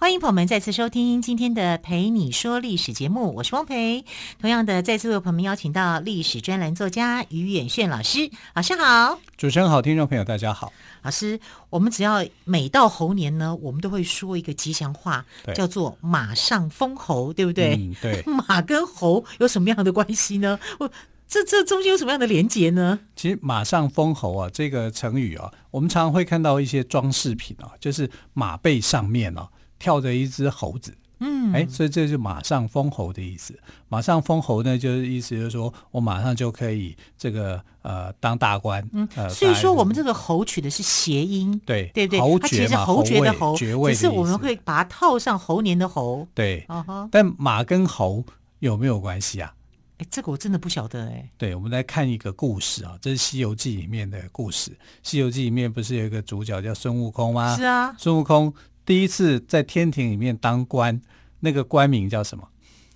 欢迎朋友们再次收听今天的《陪你说历史》节目，我是汪培。同样的，再次为朋友们邀请到历史专栏作家于远炫老师，老师好。主持人好，听众朋友大家好。老师，我们只要每到猴年呢，我们都会说一个吉祥话，叫做“马上封侯”，对不对？嗯，对。马跟猴有什么样的关系呢？我这这中间有什么样的连结呢？其实“马上封侯”啊，这个成语啊，我们常常会看到一些装饰品啊，就是马背上面啊。跳着一只猴子，嗯，哎，所以这就是马上封侯的意思。马上封侯呢，就是意思就是说我马上就可以这个呃当大官，嗯，呃、所以说我们这个侯取的是谐音，对对对，侯爵嘛，它其实是侯爵的侯，爵位，只是我们会把它套上猴年的猴，对，uh huh、但马跟猴有没有关系啊？哎，这个我真的不晓得哎。对，我们来看一个故事啊，这是《西游记》里面的故事，《西游记》里面不是有一个主角叫孙悟空吗？是啊，孙悟空。第一次在天庭里面当官，那个官名叫什么？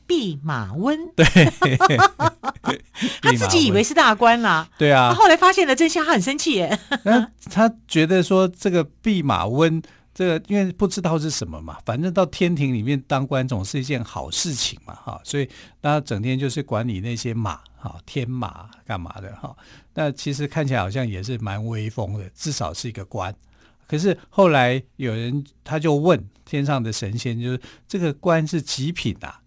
弼马温。对，他自己以为是大官啦。对啊。他后来发现了真相，他很生气耶。那他觉得说这个弼马温，这个因为不知道是什么嘛，反正到天庭里面当官总是一件好事情嘛，哈，所以他整天就是管理那些马，哈，天马干嘛的，哈。那其实看起来好像也是蛮威风的，至少是一个官。可是后来有人他就问天上的神仙，就是这个官是几品啊？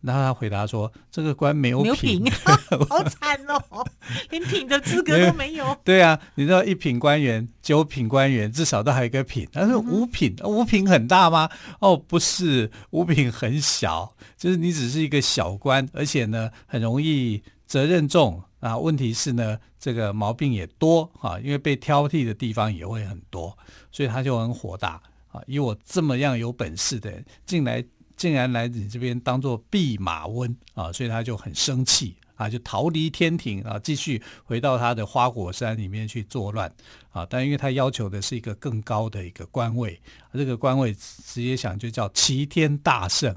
然后他回答说：“这个官没有品，没有品 好惨哦，连品的资格都没有。”对啊，你知道一品官员、九品官员至少都还有一个品。但是五品，嗯、五品很大吗？哦，不是，五品很小，就是你只是一个小官，而且呢很容易责任重。啊，问题是呢，这个毛病也多啊，因为被挑剔的地方也会很多，所以他就很火大啊。以我这么样有本事的人，进来竟然来你这边当做弼马温啊，所以他就很生气啊，就逃离天庭啊，继续回到他的花果山里面去作乱啊。但因为他要求的是一个更高的一个官位，这个官位直接想就叫齐天大圣，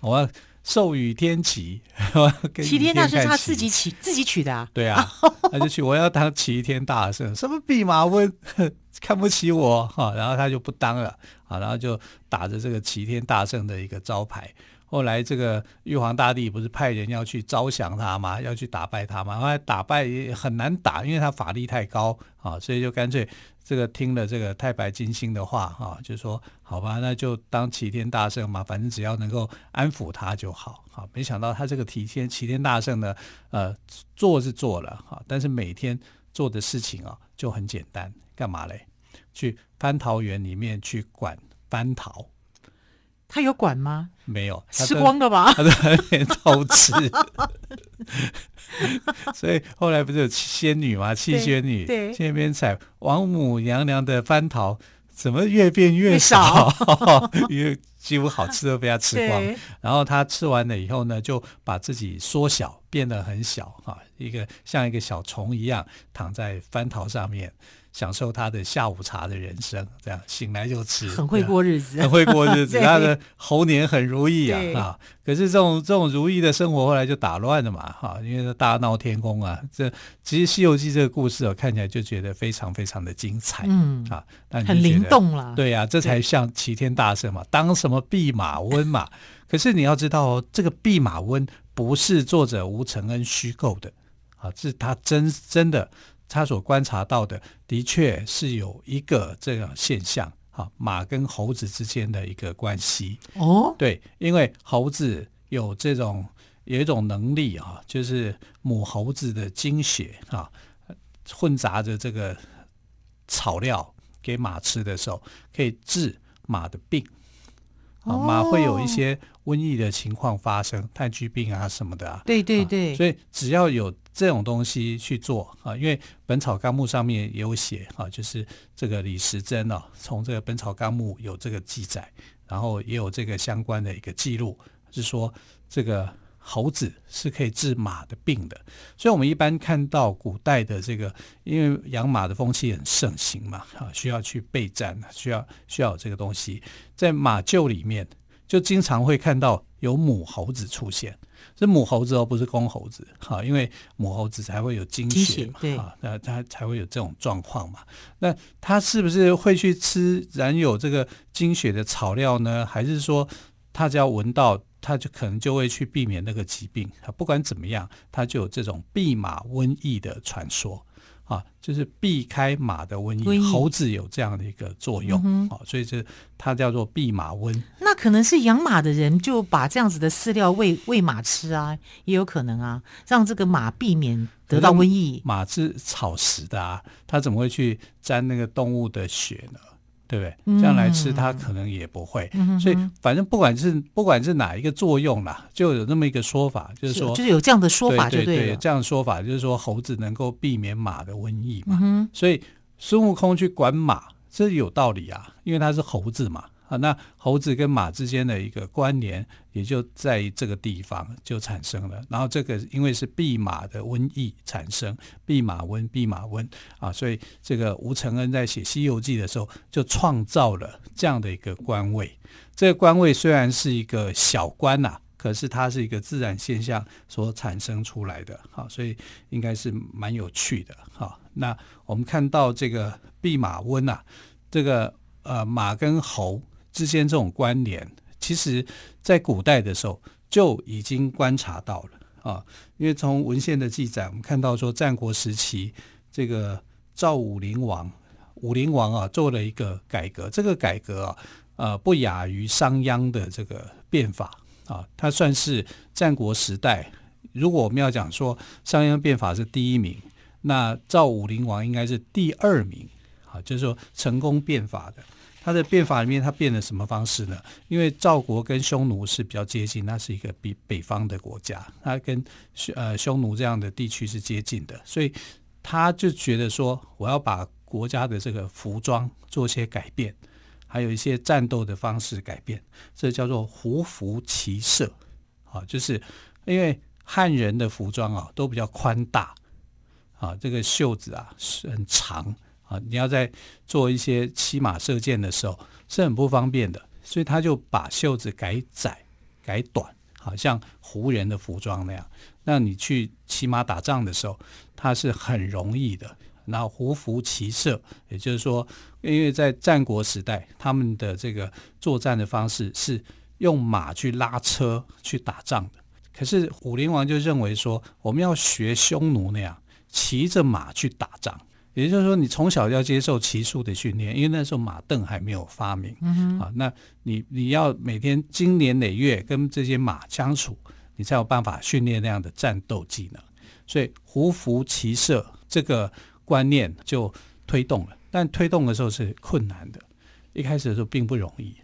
我要。授予天齐，齐天大圣是他自己取自己取的啊？对啊，他就去，我要当齐天大圣，什么弼马温？看不起我。哈，然后他就不当了。啊，然后就打着这个齐天大圣的一个招牌。后来这个玉皇大帝不是派人要去招降他吗？要去打败他吗？后来打败也很难打，因为他法力太高啊，所以就干脆。这个听了这个太白金星的话哈，就说好吧，那就当齐天大圣嘛，反正只要能够安抚他就好。好，没想到他这个齐天齐天大圣呢，呃，做是做了哈，但是每天做的事情啊就很简单，干嘛嘞？去蟠桃园里面去管蟠桃。他有管吗？没有，吃光了吧？他在那边偷吃。所以后来不是有仙女吗？七仙女去那边采王母娘娘的蟠桃，怎么越变越少？因为几乎好吃都被他吃光。然后他吃完了以后呢，就把自己缩小，变得很小哈，一个像一个小虫一样躺在蟠桃上面。享受他的下午茶的人生，这样醒来就吃，很会过日子，很会过日子。他的猴年很如意啊，啊！可是这种这种如意的生活后来就打乱了嘛，哈、啊！因为大闹天宫啊，这其实《西游记》这个故事啊，看起来就觉得非常非常的精彩，嗯啊，很灵动了。对呀、啊，这才像齐天大圣嘛，当什么弼马温嘛。可是你要知道哦，这个弼马温不是作者吴承恩虚构的啊，是他真真的。他所观察到的，的确是有一个这样现象，哈，马跟猴子之间的一个关系。哦，对，因为猴子有这种有一种能力啊，就是母猴子的精血啊，混杂着这个草料给马吃的时候，可以治马的病。啊，马会有一些瘟疫的情况发生，炭疽病啊什么的啊。对对对。所以只要有这种东西去做啊，因为《本草纲目》上面也有写啊，就是这个李时珍啊，从这个《本草纲目》有这个记载，然后也有这个相关的一个记录，是说这个猴子是可以治马的病的，所以我们一般看到古代的这个，因为养马的风气很盛行嘛，啊，需要去备战，需要需要有这个东西，在马厩里面就经常会看到有母猴子出现，是母猴子哦，不是公猴子，哈，因为母猴子才会有精血嘛，对，啊，那它才会有这种状况嘛。那它是不是会去吃染有这个精血的草料呢？还是说它只要闻到？它就可能就会去避免那个疾病啊，不管怎么样，它就有这种避马瘟疫的传说啊，就是避开马的瘟疫，瘟疫猴子有这样的一个作用啊，嗯、所以这它叫做避马瘟。那可能是养马的人就把这样子的饲料喂喂马吃啊，也有可能啊，让这个马避免得到瘟疫。马是草食的啊，它怎么会去沾那个动物的血呢？对不对？这样来吃，它可能也不会。嗯、所以，反正不管是不管是哪一个作用啦，就有那么一个说法，就是说，就是有这样的说法就对，对对对，这样的说法就是说，猴子能够避免马的瘟疫嘛。嗯、所以，孙悟空去管马，这有道理啊，因为他是猴子嘛。啊，那猴子跟马之间的一个关联，也就在这个地方就产生了。然后这个因为是弼马的瘟疫产生，弼马瘟，弼马瘟啊，所以这个吴承恩在写《西游记》的时候，就创造了这样的一个官位。这个官位虽然是一个小官呐，可是它是一个自然现象所产生出来的。好，所以应该是蛮有趣的。好，那我们看到这个弼马瘟呐，这个呃马跟猴。之间这种关联，其实在古代的时候就已经观察到了啊。因为从文献的记载，我们看到说，战国时期这个赵武灵王，武灵王啊做了一个改革，这个改革啊，呃，不亚于商鞅的这个变法啊。他算是战国时代，如果我们要讲说商鞅变法是第一名，那赵武灵王应该是第二名啊，就是说成功变法的。他的变法里面，他变了什么方式呢？因为赵国跟匈奴是比较接近，那是一个比北方的国家，他跟呃匈奴这样的地区是接近的，所以他就觉得说，我要把国家的这个服装做些改变，还有一些战斗的方式改变，这叫做胡服骑射啊，就是因为汉人的服装啊都比较宽大啊，这个袖子啊是很长。啊，你要在做一些骑马射箭的时候是很不方便的，所以他就把袖子改窄、改短，好像胡人的服装那样。那你去骑马打仗的时候，它是很容易的。然后胡服骑射，也就是说，因为在战国时代，他们的这个作战的方式是用马去拉车去打仗的。可是武灵王就认为说，我们要学匈奴那样骑着马去打仗。也就是说，你从小要接受骑术的训练，因为那时候马镫还没有发明。啊，那你你要每天经年累月跟这些马相处，你才有办法训练那样的战斗技能。所以胡服骑射这个观念就推动了，但推动的时候是困难的，一开始的时候并不容易。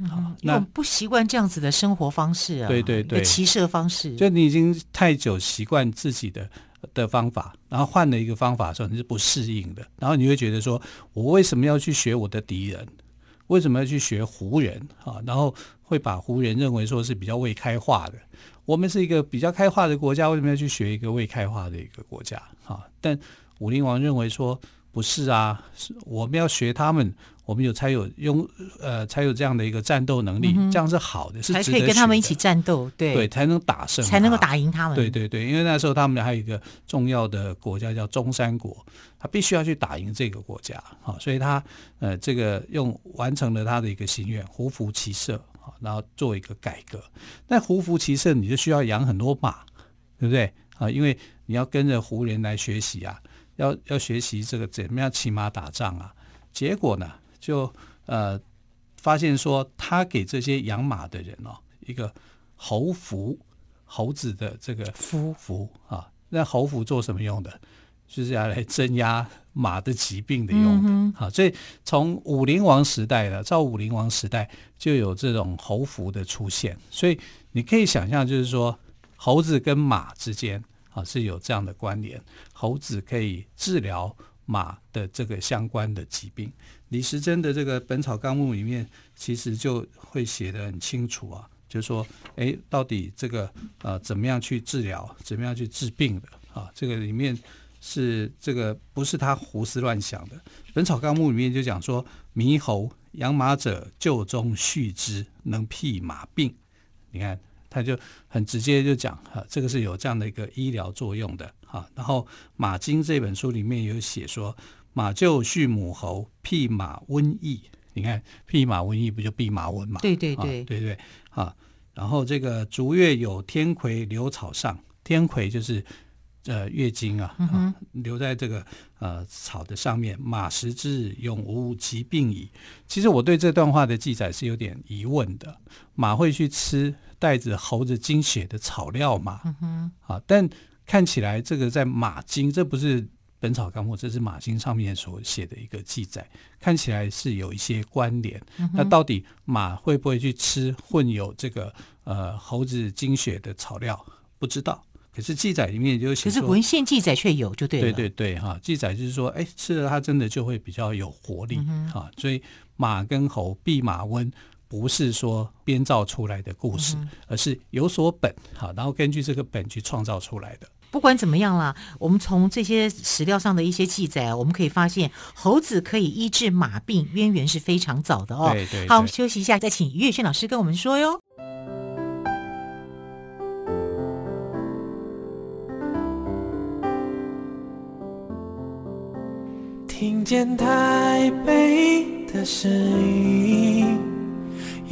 那不习惯这样子的生活方式啊，对对对，骑射方式，就你已经太久习惯自己的。的方法，然后换了一个方法的时候，你是不适应的。然后你会觉得说，我为什么要去学我的敌人？为什么要去学胡人啊？然后会把胡人认为说是比较未开化的。我们是一个比较开化的国家，为什么要去学一个未开化的一个国家？啊，但武林王认为说不是啊，是我们要学他们。我们有才有用呃才有这样的一个战斗能力，嗯、这样是好的，是才可以跟他们一起战斗，对对，才能打胜，才能够打赢他们。对对对，因为那时候他们还有一个重要的国家叫中山国，他必须要去打赢这个国家，好，所以他呃这个用完成了他的一个心愿，胡服骑射，好，然后做一个改革。那胡服骑射你就需要养很多马，对不对啊？因为你要跟着胡人来学习啊，要要学习这个怎么样骑马打仗啊。结果呢？就呃发现说，他给这些养马的人哦，一个侯服，猴子的这个夫服啊，那侯服做什么用的？就是要来镇压马的疾病的用的。嗯、啊，所以从武灵王时代的赵武灵王时代就有这种侯服的出现。所以你可以想象，就是说猴子跟马之间啊是有这样的关联，猴子可以治疗马的这个相关的疾病。李时珍的这个《本草纲目》里面，其实就会写得很清楚啊，就说，哎，到底这个呃怎么样去治疗，怎么样去治病的啊？这个里面是这个不是他胡思乱想的，《本草纲目》里面就讲说，猕猴养马者，臼中续之，能辟马病。你看，他就很直接就讲哈，这个是有这样的一个医疗作用的哈。然后《马经》这本书里面有写说，马就畜母猴，辟马瘟疫。你看，辟马瘟疫不就弼马瘟嘛？对对对，啊、对对啊。然后这个逐月有天葵留草上，天葵就是呃月经啊，留在这个呃草的上面。马食之，永无疾病矣。其实我对这段话的记载是有点疑问的。马会去吃带着猴子精血的草料嘛？啊，但看起来这个在马经，这不是。《本草纲目》这是马经上面所写的一个记载，看起来是有一些关联。嗯、那到底马会不会去吃混有这个呃猴子精血的草料？不知道。可是记载里面就写，可是文献记载却有，就对了。对对对，哈，记载就是说，哎，吃了它真的就会比较有活力，嗯、啊。所以马跟猴弼马温不是说编造出来的故事，嗯、而是有所本，哈，然后根据这个本去创造出来的。不管怎么样啦，我们从这些史料上的一些记载，我们可以发现猴子可以医治马病，渊源是非常早的哦。对对对。好，休息一下，再请于远炫老师跟我们说哟。听见台北的声音，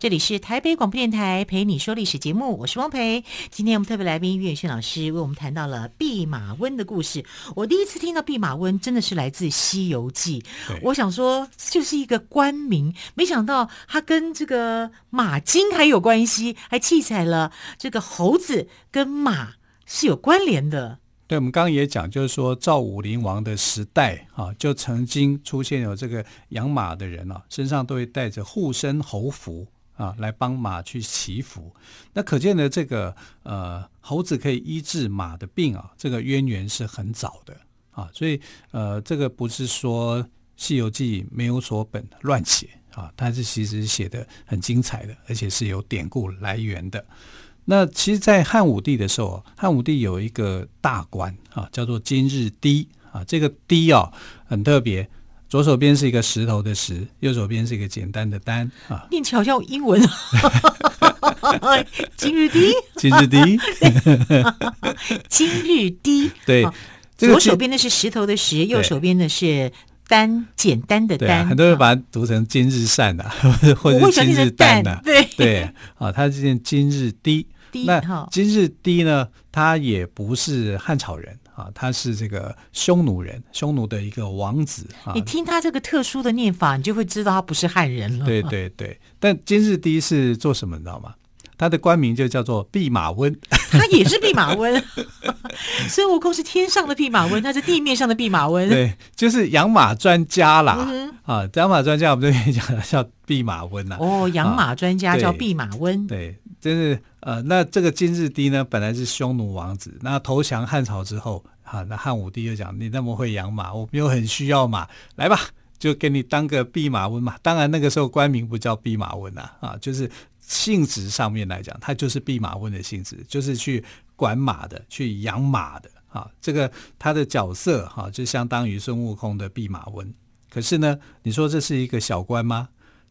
这里是台北广播电台陪你说历史节目，我是汪培。今天我们特别来宾岳远炫老师为我们谈到了弼马温的故事。我第一次听到弼马温，真的是来自《西游记》。我想说，就是一个官名，没想到他跟这个马经还有关系，还记载了这个猴子跟马是有关联的。对，我们刚刚也讲，就是说赵武灵王的时代啊，就曾经出现有这个养马的人啊，身上都会带着护身猴符。啊，来帮马去祈福，那可见的这个呃猴子可以医治马的病啊，这个渊源是很早的啊，所以呃这个不是说《西游记》没有所本乱写啊，它是其实写的很精彩的，而且是有典故来源的。那其实，在汉武帝的时候，汉武帝有一个大官啊，叫做今日郃啊，这个郃啊很特别。左手边是一个石头的石，右手边是一个简单的单啊，念起来好像英文。今日低，今日郃，今日低。对，左手边的是石头的石，右手边的是单，简单的单。很多人把它读成今日善的，或者今日旦的。对对，啊，他是念今日低。那今日低呢，他也不是汉朝人。啊，他是这个匈奴人，匈奴的一个王子啊。你听他这个特殊的念法，你就会知道他不是汉人了。对对对，但今日第一是做什么，你知道吗？他的官名就叫做弼马温。他也是弼马温。孙悟空是天上的弼马温，他是地面上的弼马温。对，就是养马专家啦。嗯、啊，养马专家我们这边讲叫弼马温呐。哦，养马专家叫弼马温。对。就是呃，那这个今日郃呢，本来是匈奴王子，那投降汉朝之后，啊，那汉武帝就讲，你那么会养马，我们又很需要马，来吧，就给你当个弼马温嘛。当然那个时候官名不叫弼马温啊，啊，就是性质上面来讲，他就是弼马温的性质，就是去管马的，去养马的啊。这个他的角色哈、就相当于孙悟空的弼马温。可是呢，你说这是一个小官吗？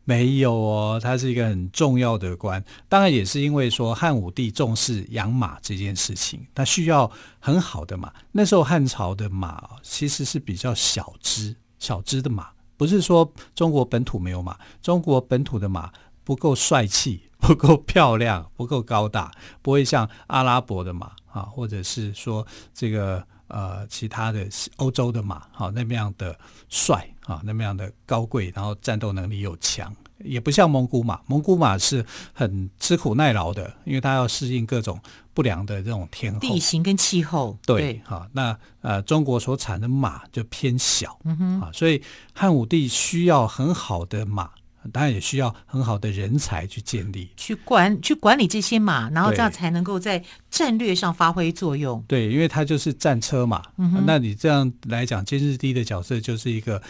没有哦，他是一个很重要的官，当然也是因为说汉武帝重视养马这件事情，他需要很好的马。那时候汉朝的马其实是比较小只、小只的马，不是说中国本土没有马，中国本土的马不够帅气、不够漂亮、不够高大，不会像阿拉伯的马啊，或者是说这个呃其他的欧洲的马，好那么样的帅啊，那么样的高贵，然后战斗能力又强。也不像蒙古马，蒙古马是很吃苦耐劳的，因为它要适应各种不良的这种天候、地形跟气候。对，好对，那呃，中国所产的马就偏小，嗯哼，啊，所以汉武帝需要很好的马，当然也需要很好的人才去建立、去管、去管理这些马，然后这样才能够在战略上发挥作用。对，因为它就是战车嘛，嗯，那你这样来讲，今日帝的角色就是一个。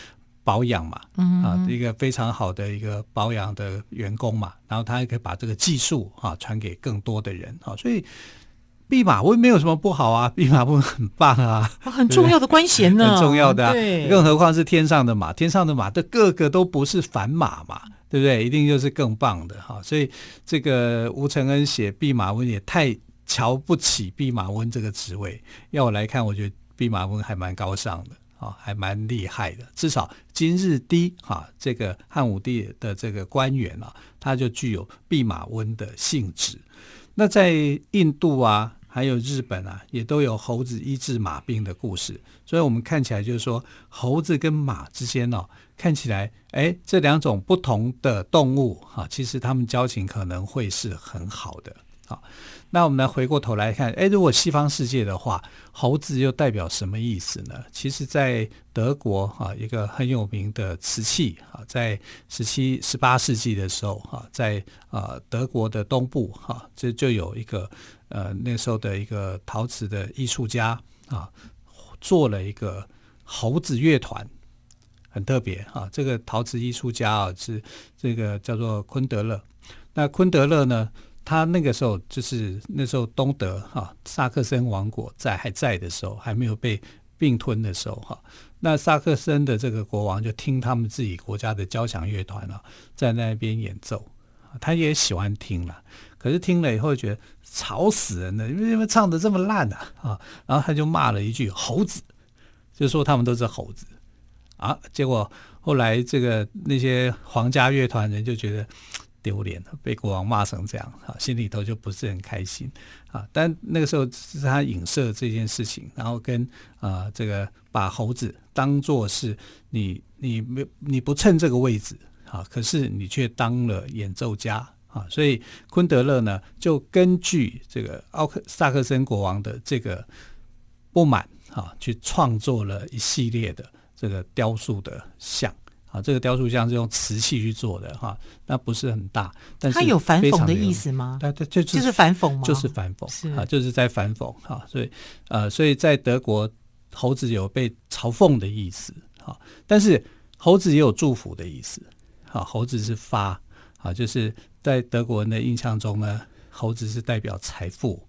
保养嘛，嗯、啊，一个非常好的一个保养的员工嘛，然后他还可以把这个技术啊传给更多的人啊，所以弼马温没有什么不好啊，弼马温很棒啊，很重要的官衔呢，很重要的、啊，对，更何况是天上的马，天上的马的个个都不是凡马嘛，对不对？一定就是更棒的哈、啊，所以这个吴承恩写弼马温也太瞧不起弼马温这个职位，要我来看，我觉得弼马温还蛮高尚的。啊，还蛮厉害的。至少今日低哈，这个汉武帝的这个官员啊，他就具有弼马温的性质。那在印度啊，还有日本啊，也都有猴子医治马病的故事。所以我们看起来就是说，猴子跟马之间哦，看起来哎，这两种不同的动物哈，其实他们交情可能会是很好的。好，那我们来回过头来看，哎，如果西方世界的话，猴子又代表什么意思呢？其实，在德国哈，一个很有名的瓷器啊，在十七、十八世纪的时候哈，在啊德国的东部哈，这就有一个呃那时候的一个陶瓷的艺术家啊，做了一个猴子乐团，很特别啊。这个陶瓷艺术家啊是这个叫做昆德勒，那昆德勒呢？他那个时候就是那时候东德哈萨克森王国在还在的时候，还没有被并吞的时候哈，那萨克森的这个国王就听他们自己国家的交响乐团啊在那边演奏，他也喜欢听了，可是听了以后觉得吵死人了，因为唱得这么烂啊啊，然后他就骂了一句猴子，就说他们都是猴子啊，结果后来这个那些皇家乐团人就觉得。丢脸，被国王骂成这样，哈，心里头就不是很开心啊。但那个时候是他影射这件事情，然后跟啊、这个把猴子当做是你你没你不趁这个位置啊，可是你却当了演奏家啊，所以昆德勒呢就根据这个奥克萨克森国王的这个不满啊，去创作了一系列的这个雕塑的像。啊，这个雕塑像是用瓷器去做的哈，那不是很大，但是它有反讽的意思吗？就是反讽吗？就是反讽，啊，就是在反讽哈，所以呃，所以在德国，猴子有被嘲讽的意思哈，但是猴子也有祝福的意思，哈，猴子是发啊，就是在德国人的印象中呢，猴子是代表财富，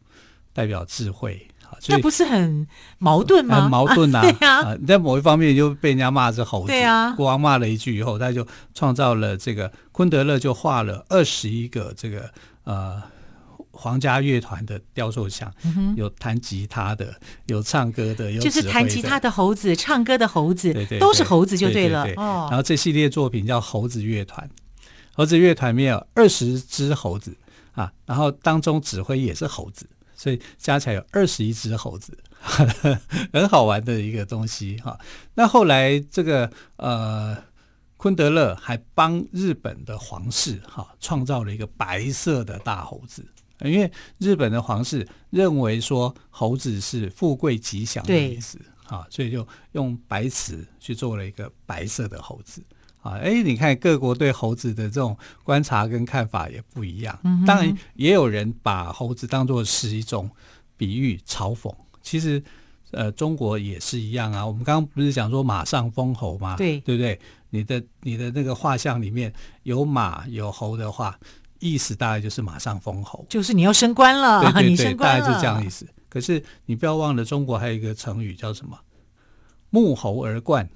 代表智慧。这不是很矛盾吗？很矛盾呐、啊！对啊，在某一方面就被人家骂是猴子。对啊，国王骂了一句以后，他就创造了这个昆德勒就画了二十一个这个呃皇家乐团的雕塑像，嗯、有弹吉他的，有唱歌的，有就是弹吉他的猴子，唱歌的猴子，对对对，都是猴子就对了。对对对哦，然后这系列作品叫猴子乐团，猴子乐团里面有二十只猴子啊，然后当中指挥也是猴子。所以加起来有二十一只猴子，很好玩的一个东西哈。那后来这个呃，昆德勒还帮日本的皇室哈创造了一个白色的大猴子，因为日本的皇室认为说猴子是富贵吉祥的意思啊，所以就用白瓷去做了一个白色的猴子。啊，哎，你看各国对猴子的这种观察跟看法也不一样。当然，也有人把猴子当作是一种比喻、嘲讽。其实，呃，中国也是一样啊。我们刚刚不是讲说马上封侯吗？对，对不对？你的你的那个画像里面有马有猴的话，意思大概就是马上封侯，就是你要升官了。对对对，你升官了，大概是这样意思。可是你不要忘了，中国还有一个成语叫什么？沐猴而冠。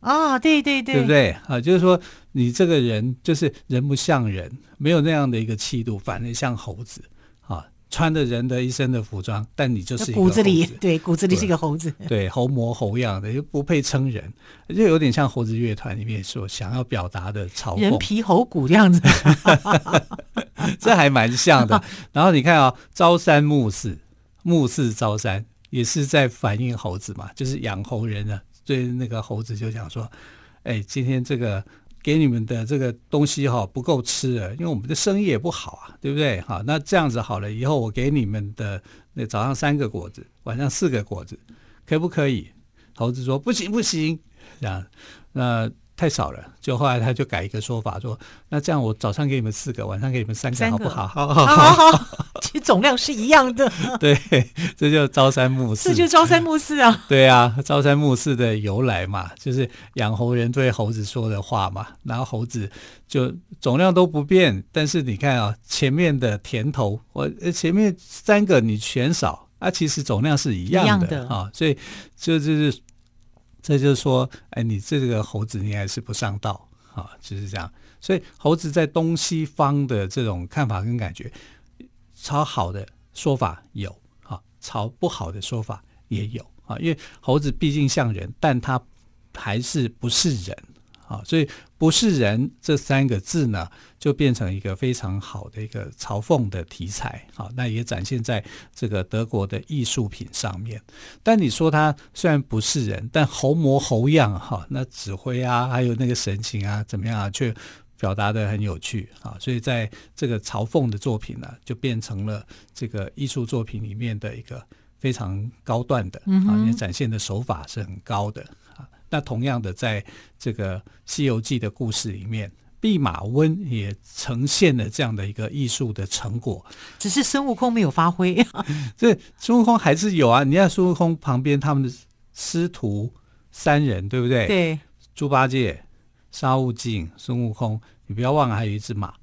啊、哦，对对对，对不对啊？就是说，你这个人就是人不像人，没有那样的一个气度，反而像猴子啊，穿着人的一身的服装，但你就是一个猴子，骨子里，对，骨子里是一个猴子，对，对，猴模猴样的，又不配称人，就有点像猴子乐团里面所想要表达的嘲讽，人皮猴骨这样子，这还蛮像的。然后你看啊、哦，朝三暮四，暮四朝三。也是在反映猴子嘛，就是养猴人呢，对那个猴子就讲说，哎，今天这个给你们的这个东西哈不够吃了，因为我们的生意也不好啊，对不对？好，那这样子好了，以后我给你们的那早上三个果子，晚上四个果子，可不可以？猴子说不行不行，这样那。太少了，就后来他就改一个说法，说那这样我早上给你们四个，晚上给你们三个，好不好？好好好，好，其实总量是一样的。对，这就朝三暮四，这就朝三暮四啊。对啊，朝三暮四的由来嘛，就是养猴人对猴子说的话嘛。然后猴子就总量都不变，但是你看啊，前面的甜头，我前面三个你全少啊，其实总量是一样的，一样的啊，所以这就是。这就是说，哎，你这个猴子你还是不上道啊，就是这样。所以猴子在东西方的这种看法跟感觉，朝好的说法有啊，朝不好的说法也有啊。因为猴子毕竟像人，但它还是不是人。啊，所以不是人这三个字呢，就变成一个非常好的一个嘲讽的题材。好，那也展现在这个德国的艺术品上面。但你说他虽然不是人，但猴模猴样哈，那指挥啊，还有那个神情啊，怎么样啊，却表达的很有趣啊。所以在这个嘲讽的作品呢，就变成了这个艺术作品里面的一个非常高段的啊，也展现的手法是很高的啊。那同样的，在这个《西游记》的故事里面，弼马温也呈现了这样的一个艺术的成果，只是孙悟空没有发挥。这孙悟空还是有啊！你看孙悟空旁边他们的师徒三人，对不对？对，猪八戒、沙悟净、孙悟空，你不要忘了还有一只马。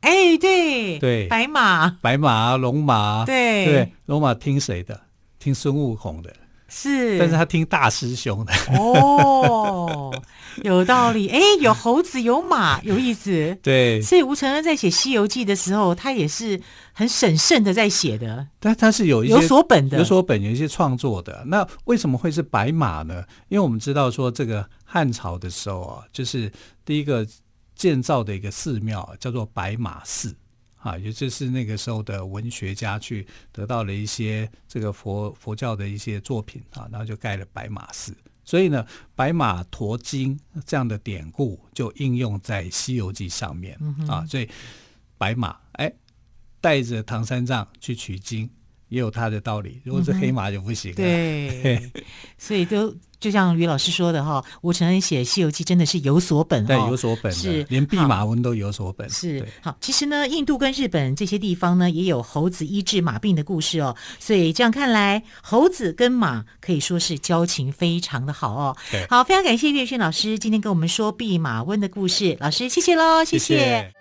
哎，对对，白马、白马、龙马，对对，龙马听谁的？听孙悟空的。是，但是他听大师兄的哦，有道理。哎，有猴子，有马，有意思。对，所以吴承恩在写《西游记》的时候，他也是很审慎的在写的。但他是有一些有所本的，有所本，有一些创作的。那为什么会是白马呢？因为我们知道说，这个汉朝的时候啊，就是第一个建造的一个寺庙叫做白马寺。啊，也就是那个时候的文学家去得到了一些这个佛佛教的一些作品啊，然后就盖了白马寺。所以呢，白马驮经这样的典故就应用在《西游记》上面啊。所以白马哎，带着唐三藏去取经，也有他的道理。如果是黑马就不行了。对，所以都。就像于老师说的哈，吴承恩写《西游记》真的是有所本，对，有所本，是连弼马温都有所本。是好，其实呢，印度跟日本这些地方呢，也有猴子医治马病的故事哦。所以这样看来，猴子跟马可以说是交情非常的好哦。好，非常感谢岳轩老师今天跟我们说弼马温的故事，老师谢谢喽，谢谢。谢谢